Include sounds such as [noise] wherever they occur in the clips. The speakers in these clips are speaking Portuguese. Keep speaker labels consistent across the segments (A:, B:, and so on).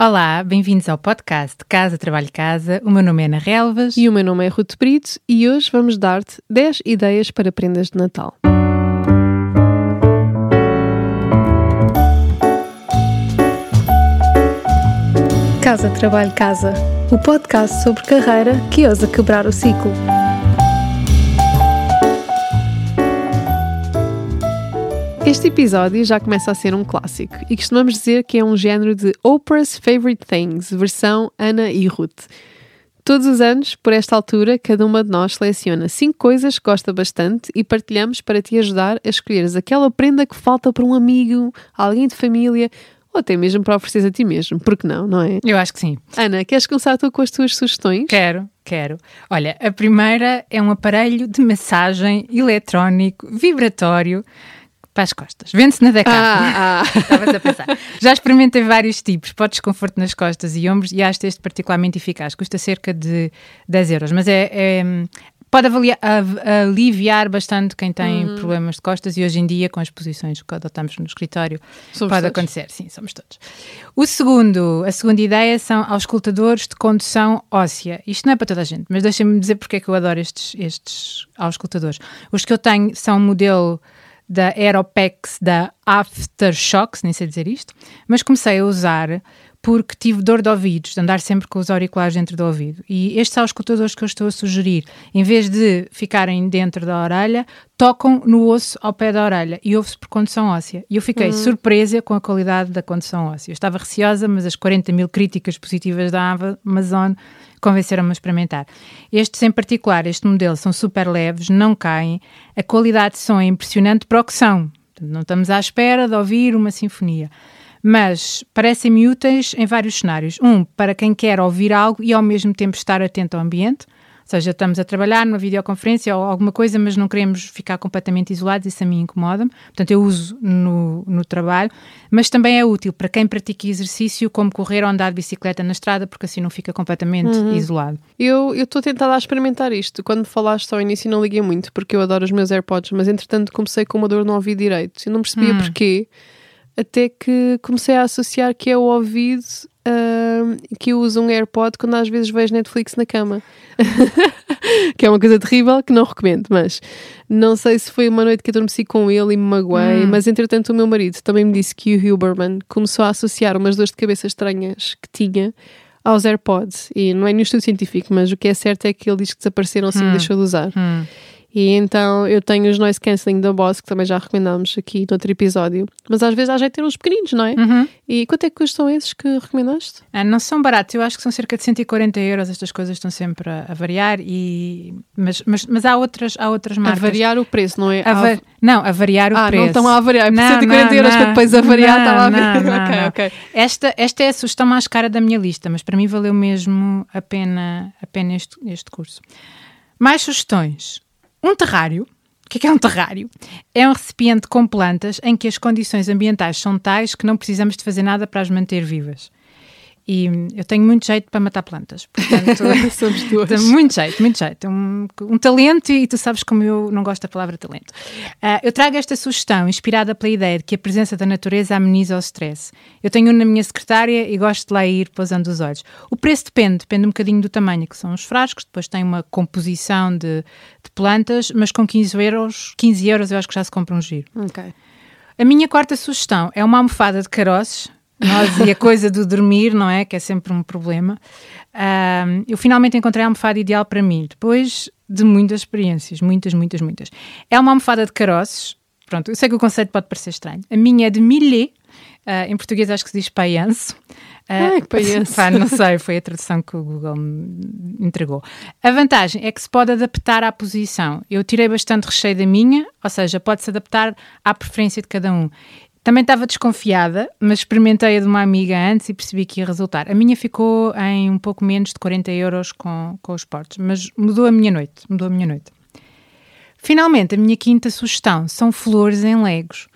A: Olá, bem-vindos ao podcast Casa Trabalho Casa. O meu nome é Ana Relvas.
B: E o meu nome é Ruth Brito e hoje vamos dar-te 10 ideias para prendas de Natal. Casa Trabalho Casa, o podcast sobre carreira que ousa quebrar o ciclo. Este episódio já começa a ser um clássico e costumamos dizer que é um género de Oprah's Favorite Things, versão Ana e Ruth. Todos os anos, por esta altura, cada uma de nós seleciona cinco coisas que gosta bastante e partilhamos para te ajudar a escolheres aquela prenda que falta para um amigo, alguém de família ou até mesmo para oferecer a ti mesmo. Porque não, não é?
A: Eu acho que sim.
B: Ana, queres começar tu com as tuas sugestões?
A: Quero, quero. Olha, a primeira é um aparelho de massagem eletrónico vibratório para as costas. Vende-se na Decathlon.
B: Ah, ah. [laughs]
A: Estavas a pensar. Já experimentei vários tipos. Pode desconforto nas costas e ombros e acho este particularmente eficaz. Custa cerca de 10 euros, mas é, é pode avaliar, aliviar bastante quem tem
B: Uhum.
A: problemas de costas e hoje em dia, com as posições que adotamos no escritório,
B: Somos
A: pode
B: todos.
A: acontecer. Sim, somos todos. O segundo, a segunda ideia são auscultadores de condução óssea. Isto não é para toda a gente, mas deixem-me dizer porque é que eu adoro estes, estes auscultadores. Os que eu tenho são um modelo da Aeropex da Aftershocks, nem sei dizer isto, mas comecei a usar porque tive dor de ouvidos, de andar sempre com os auriculares dentro do ouvido. E estes auscultadores que eu estou a sugerir, em vez de ficarem dentro da orelha, tocam no osso ao pé da orelha e ouve-se por condução óssea. E eu fiquei surpresa com a qualidade da condução óssea. Eu estava receosa, mas as 40 mil críticas positivas da Amazon convenceram-me a experimentar. Estes em particular, este modelo, são super leves, não caem, a qualidade de som é impressionante para o que são. Não estamos à espera de ouvir uma sinfonia. Mas parecem-me úteis em vários cenários. Um, para quem quer ouvir algo e ao mesmo tempo estar atento ao ambiente. Ou seja, estamos a trabalhar numa videoconferência ou alguma coisa, mas não queremos ficar completamente isolados, isso a mim incomoda-me. Portanto, eu uso no, no trabalho, mas também é útil para quem pratica exercício, como correr ou andar de bicicleta na estrada, porque assim não fica completamente isolado.
B: Eu estou tentada a experimentar isto. Quando falaste ao início não liguei muito, porque eu adoro os meus AirPods, mas entretanto comecei com uma dor no ouvido direito. Eu não percebia
A: Hum.
B: porquê, até que comecei a associar que é o ouvido ahm, que eu uso um AirPod quando às vezes vejo Netflix na cama. [laughs] que é uma coisa terrível que não recomendo, mas não sei se foi uma noite que adormeci com ele e me magoei,
A: Hum.
B: mas entretanto o meu marido também me disse que o Huberman começou a associar umas dores de cabeça estranhas que tinha aos AirPods. E não é nenhum estudo científico, mas o que é certo é que ele diz que desapareceram assim que deixou de usar.
A: Hum.
B: E então eu tenho os noise cancelling da Boss, que também já recomendámos aqui no outro episódio. Mas às vezes há de ter uns pequeninos, não é?
A: Uhum.
B: E quanto é que custam esses que recomendaste?
A: Ah, não são baratos, eu acho que são cerca de 140 euros. Estas coisas estão sempre a, a variar, e, mas, mas, mas há, outras, há outras
B: A
A: marcas.
B: variar o preço, não é?
A: A va- Não, a variar o
B: ah,
A: preço.
B: não estão a variar. Por
A: Não,
B: 140
A: não,
B: euros
A: não.
B: para depois a variar,
A: Não,
B: estava a ver.
A: não, não, [laughs]
B: ok,
A: não.
B: ok.
A: Esta, esta é a sugestão mais cara da minha lista, mas para mim valeu mesmo a pena, a pena este, este curso. Mais sugestões. Um terrário. O que é, que é um terrário? É um recipiente com plantas em que as condições ambientais são tais que não precisamos de fazer nada para as manter vivas. E eu tenho muito jeito para matar plantas. Portanto, [laughs]
B: Somos [laughs] duas.
A: Muito jeito, muito jeito. Um, um talento, e tu sabes como eu não gosto da palavra talento. Ah, eu trago esta sugestão inspirada pela ideia de que a presença da natureza ameniza o stress. Eu tenho um na minha secretária e gosto de lá ir pousando os olhos. O preço depende, depende um bocadinho do tamanho, que são os frascos, depois tem uma composição de, de plantas, mas com 15 euros, 15 euros eu acho que já se compra um giro.
B: Ok.
A: A minha quarta sugestão é uma almofada de caroços. Nós e a coisa do dormir, não é? Que é sempre um problema. Ahm, eu finalmente encontrei a almofada ideal para mim, depois de muitas experiências, muitas, muitas, muitas. É uma almofada de caroços. Pronto, eu sei que o conceito pode parecer estranho. A minha é de millet, ah, em português acho que se diz paianço. Ah,
B: Ai, que paianço. [laughs]
A: pá, não sei, foi a tradução que o Google me entregou. A vantagem é que se pode adaptar à posição. Eu tirei bastante recheio da minha, ou seja, pode-se adaptar à preferência de cada um. Também estava desconfiada, mas experimentei a de uma amiga antes e percebi que ia resultar. A minha ficou em um pouco menos de 40 euros com, com os portos, mas mudou a minha noite, mudou a minha noite. Finalmente, a minha quinta sugestão são flores em legos.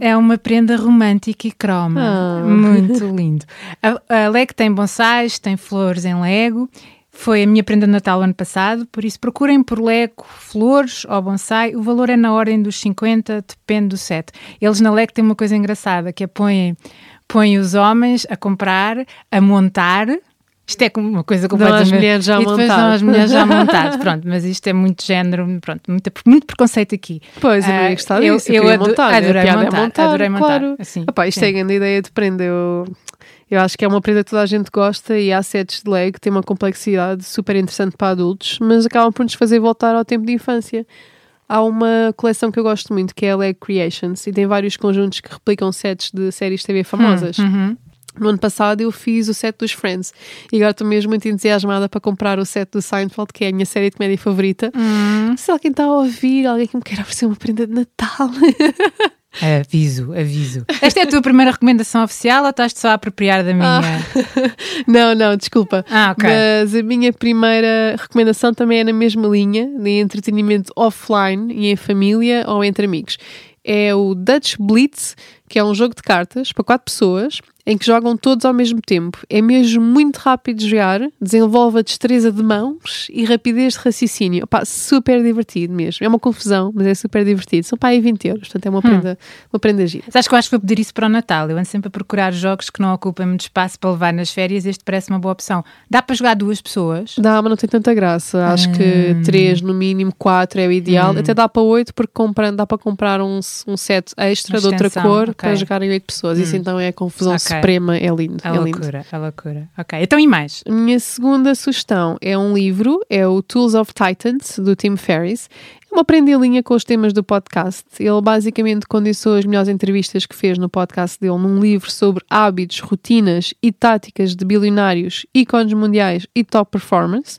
A: É uma prenda romântica e croma.
B: Ah.
A: Muito lindo. A, a Lego tem bonsais, tem flores em Lego. Foi a minha prenda de Natal ano passado, por isso procurem por Lego flores ou bonsai. O valor é na ordem dos 50, depende do set. Eles na Lego têm uma coisa engraçada, que é põem põe os homens a comprar, a montar. Isto é uma coisa completamente...
B: as mulheres já montadas.
A: as mulheres já [laughs] montadas. Pronto, mas isto é muito género, pronto, muito, muito preconceito aqui.
B: Pois, eu não
A: Ah,
B: ia gostar
A: eu-
B: disso. Eu,
A: eu
B: queria
A: ado-
B: montar.
A: adorei
B: piada
A: montar,
B: é montar,
A: adorei montar,
B: claro.
A: assim,
B: Epá, isto
A: sim.
B: é a grande ideia de prenda. Eu, eu acho que é uma prenda que toda a gente gosta e há sets de Lego, tem uma complexidade super interessante para adultos, mas acabam por nos fazer voltar ao tempo de infância. Há uma coleção que eu gosto muito, que é a Lego Creations, e tem vários conjuntos que replicam sets de séries TV famosas.
A: Uhum.
B: No ano passado eu fiz o set dos Friends e agora estou mesmo muito entusiasmada para comprar o set do Seinfeld, que é a minha série de comédia favorita.
A: Hum.
B: Se alguém está a ouvir, alguém que me queira oferecer uma prenda de Natal. [laughs]
A: Aviso, aviso. [laughs] Esta é a tua primeira recomendação oficial ou estás-te só a apropriar da minha? [laughs]
B: não, não, desculpa.
A: Ah, ok.
B: Mas a minha primeira recomendação também é na mesma linha, de entretenimento offline e em família ou entre amigos. É o Dutch Blitz, que é um jogo de cartas para quatro pessoas, em que jogam todos ao mesmo tempo. É mesmo muito rápido de jogar, desenvolve a destreza de mãos e rapidez de raciocínio. Opá, super divertido mesmo. É uma confusão, mas é super divertido. São para aí 20 euros, portanto é uma prenda, uma prenda gira.
A: Sabes que eu acho que vou pedir isso para o Natal. Eu ando sempre a procurar jogos que não ocupem muito espaço para levar nas férias. Este parece uma boa opção. Dá para jogar duas pessoas?
B: Dá, mas não tem tanta graça. Acho que
A: Hum.
B: 3, no mínimo 4 é o ideal. Até dá para 8, porque comprando, dá para comprar um, um set extra de outra cor
A: ok. Hum.
B: para jogarem 8 pessoas. Isso então é a confusão
A: Ok.
B: Suprema. É lindo.
A: A
B: é lindo.
A: loucura, a loucura. Ok, então e mais?
B: Minha segunda sugestão é um livro, é o Tools of Titans, do Tim Ferriss. É uma prenda em linha com os temas do podcast. Ele basicamente condensou as melhores entrevistas que fez no podcast dele num livro sobre hábitos, rotinas e táticas de bilionários, ícones mundiais e top performance.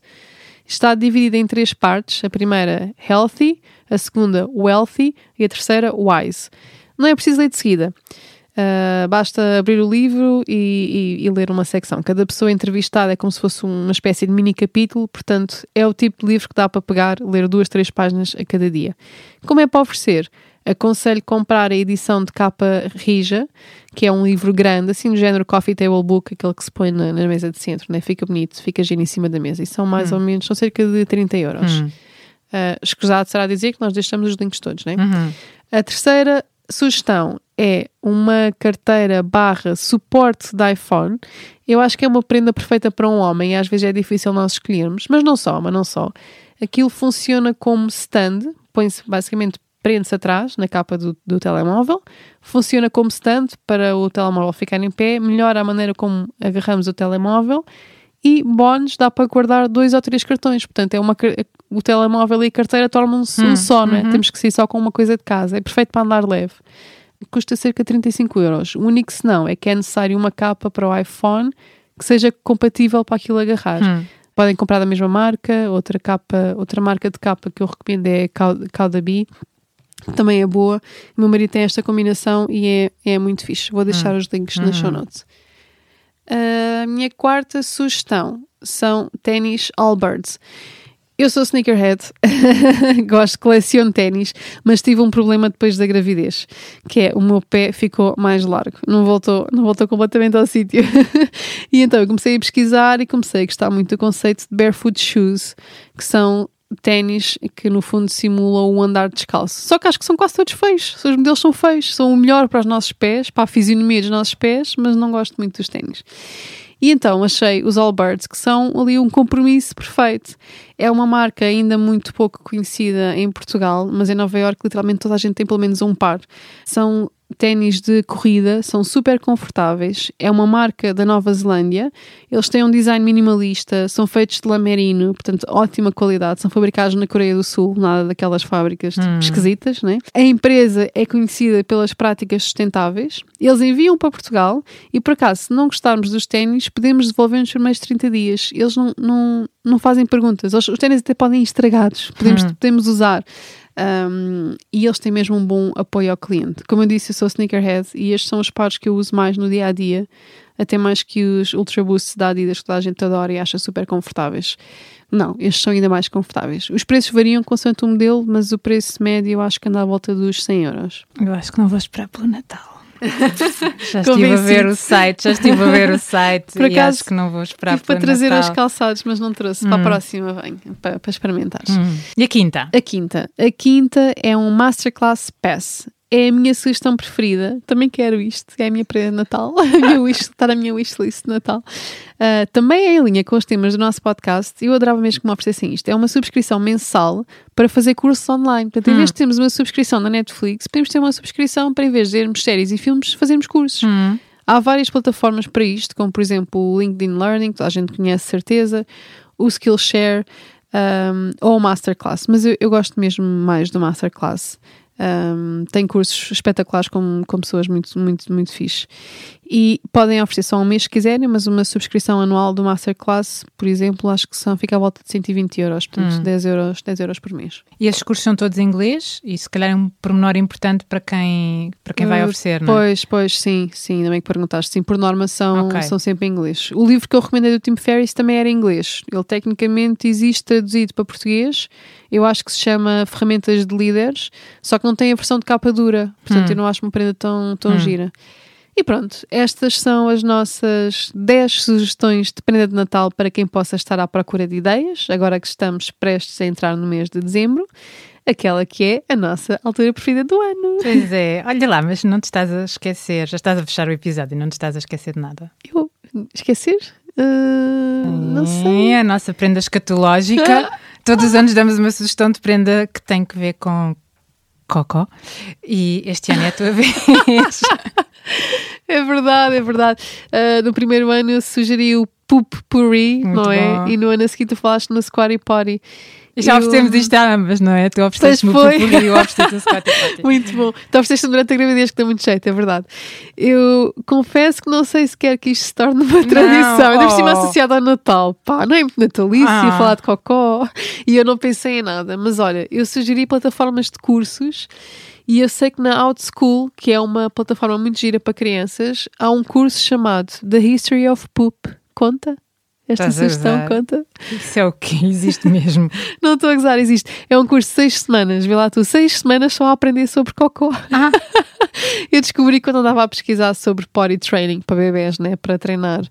B: Está dividida em três partes. A primeira, Healthy, a segunda, Wealthy e a terceira, Wise. Não é preciso ler de seguida. Uh, basta abrir o livro e, e- e ler uma secção. Cada pessoa entrevistada é como se fosse uma espécie de mini capítulo, portanto, é o tipo de livro que dá para pegar, ler duas, três páginas a cada dia. Como é para oferecer? Aconselho comprar a edição de capa rija, que é um livro grande, assim do género Coffee Table Book, aquele que se põe na, na mesa de centro, né? fica bonito, fica giro em cima da mesa. E são mais ou menos, são cerca de 30 euros.
A: Hum.
B: Uh, escusado será dizer que nós deixamos os links todos, né?
A: Uhum.
B: A terceira sugestão é uma carteira barra suporte de iPhone. Eu acho que é uma prenda perfeita para um homem e às vezes é difícil nós escolhermos, mas não só, mas não só. Aquilo funciona como stand, põe-se basicamente prende-se atrás na capa do, do telemóvel, funciona como stand para o telemóvel ficar em pé, melhora a maneira como agarramos o telemóvel e bónus dá para guardar dois ou três cartões. Portanto, é uma, o telemóvel e a carteira tornam-se um
A: Hum,
B: só, não é?
A: uhum.
B: Temos que sair só com uma coisa de casa. É perfeito para andar leve. Custa cerca de 35 euros. O único senão é que é necessário uma capa para o iPhone que seja compatível para aquilo agarrar.
A: Hum.
B: Podem comprar da mesma marca, outra capa, outra marca de capa que eu recomendo é a Cau- Caudaby. Também é boa. O meu marido tem esta combinação e é, é muito fixe. Vou deixar os links nas show notes. A minha quarta sugestão são ténis Allbirds. Eu sou sneakerhead, [laughs] gosto, coleciono ténis, mas tive um problema depois da gravidez, que é o meu pé ficou mais largo, não voltou, não voltou completamente ao sítio. [laughs] e então eu comecei a pesquisar e comecei a gostar muito do conceito de barefoot shoes, que são ténis que no fundo simulam o andar descalço. Só que acho que são quase todos feios, os modelos são feios, são o melhor para os nossos pés, para a fisionomia dos nossos pés, mas não gosto muito dos ténis. E então achei os Allbirds, que são ali um compromisso perfeito. É uma marca ainda muito pouco conhecida em Portugal, mas em Nova Iorque literalmente toda a gente tem pelo menos um par. São ténis de corrida, são super confortáveis. É uma marca da Nova Zelândia. Eles têm um design minimalista, são feitos de lã merino, portanto, ótima qualidade. São fabricados na Coreia do Sul, nada daquelas fábricas tipo, esquisitas, né? A empresa é conhecida pelas práticas sustentáveis. Eles enviam para Portugal e, por acaso, se não gostarmos dos ténis, podemos devolver nos primeiros 30 dias. Eles não, não, não fazem perguntas. Os, os ténis até podem ir estragados. Podemos, podemos usar. Um, e eles têm mesmo um bom apoio ao cliente. Como eu disse, eu sou sneakerhead e estes são os pares que eu uso mais no dia a dia, até mais que os Ultra Boosts da Adidas que toda a gente adora e acha super confortáveis. Não, estes são ainda mais confortáveis. Os preços variam consoante o modelo, mas o preço médio eu acho que anda à volta dos 100 euros.
A: Eu acho que não vou esperar pelo Natal. Já estive a ver o site, já estive a ver o site
B: Por
A: e
B: acaso,
A: acho que não vou esperar
B: para trazer
A: Natal.
B: os calçados, mas não trouxe. Para a próxima venho, para, para experimentares.
A: Hum. E a quinta?
B: A quinta. A quinta é um Masterclass Pass. É a minha sugestão preferida. Também quero isto, é a minha prenda de Natal. [laughs] Wish, está na minha wishlist de Natal. Uh, também é em linha com os temas do nosso podcast. Eu adorava mesmo que me oferecessem isto. É uma subscrição mensal para fazer cursos online. Portanto, em vez
A: Hum.
B: de termos uma subscrição na Netflix, podemos ter uma subscrição para, em vez de vermos séries e filmes, fazermos cursos.
A: Hum.
B: Há várias plataformas para isto, como por exemplo o LinkedIn Learning, que toda a gente conhece certeza, o Skillshare um, ou o Masterclass. Mas eu, eu gosto mesmo mais do Masterclass. Um, tem cursos espetaculares com, com pessoas muito, muito, muito fixe. E podem oferecer só um mês se quiserem, mas uma subscrição anual do Masterclass, por exemplo, acho que são, fica à volta de 120 euros, portanto
A: Hum.
B: 10, euros, 10 euros por mês.
A: E estes cursos são todos em inglês e se calhar é um pormenor importante para quem, para quem vai
B: Uh,
A: oferecer, não é?
B: Pois, pois, sim, sim, ainda bem que perguntaste. Sim, por norma são,
A: Ok.
B: são sempre em inglês. O livro que eu recomendei do Tim Ferriss também era em inglês. Ele tecnicamente existe traduzido para português. Eu acho que se chama Ferramentas de Líderes, só que não tem a versão de capa dura. Portanto,
A: Hum.
B: eu não acho uma prenda tão, tão
A: Hum.
B: gira. E pronto, estas são as nossas 10 sugestões de prenda de Natal para quem possa estar à procura de ideias, agora que estamos prestes a entrar no mês de dezembro, aquela que é a nossa altura preferida do ano.
A: Pois é, olha lá, mas não te estás a esquecer, já estás a fechar o episódio e não te estás a esquecer de nada.
B: Eu esquecer? Ah, não sei.
A: É a nossa prenda escatológica. [laughs] Todos os anos damos uma sugestão de prenda que tem que ver com cocó. E este ano é a tua [laughs] vez. [laughs]
B: É verdade, é verdade. Ah, no primeiro ano eu sugeri o Poop Puri,
A: Muito
B: não é?
A: bom.
B: E no ano a seguir tu falaste no Squatty Potty.
A: Já
B: Eu-
A: oferecemos isto a ambas, não é? Tu ofereceste-me o e eu. [laughs]
B: Muito bom. Tu ofereceste durante a gravidez que dá muito jeito, é verdade. Eu confesso que não sei se quer que isto se torne uma tradição. Ainda por cima
A: oh.
B: associado ao Natal. Pá, não é muito natalício
A: Ah.
B: falar de cocó. E eu não pensei em nada. Mas olha, eu sugeri plataformas de cursos e eu sei que na OutSchool, que é uma plataforma muito gira para crianças, há um curso chamado The History of Poop. Conta? Esta
A: Estás
B: sugestão conta?
A: Isso é o que existe mesmo. [laughs]
B: Não estou a gozar, existe. É um curso de seis semanas. Vê lá tu, seis semanas só a aprender sobre cocó.
A: Ah, [laughs]
B: Eu descobri quando andava a pesquisar sobre potty training para bebés, né? Para treinar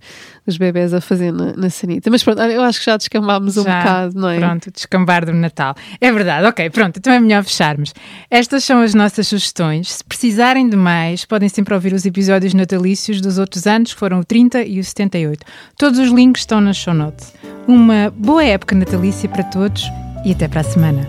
B: os bebés a fazer na, na sanita. Mas pronto, eu acho que já descambámos um
A: Já,
B: bocado, não é?
A: Pronto, descambar do Natal. É verdade, ok, pronto, então é melhor fecharmos. Estas são as nossas sugestões. Se precisarem de mais, podem sempre ouvir os episódios natalícios dos outros anos, que foram o 30 e o 78. Todos os links estão nas show notes. Uma boa época natalícia para todos e até para a semana.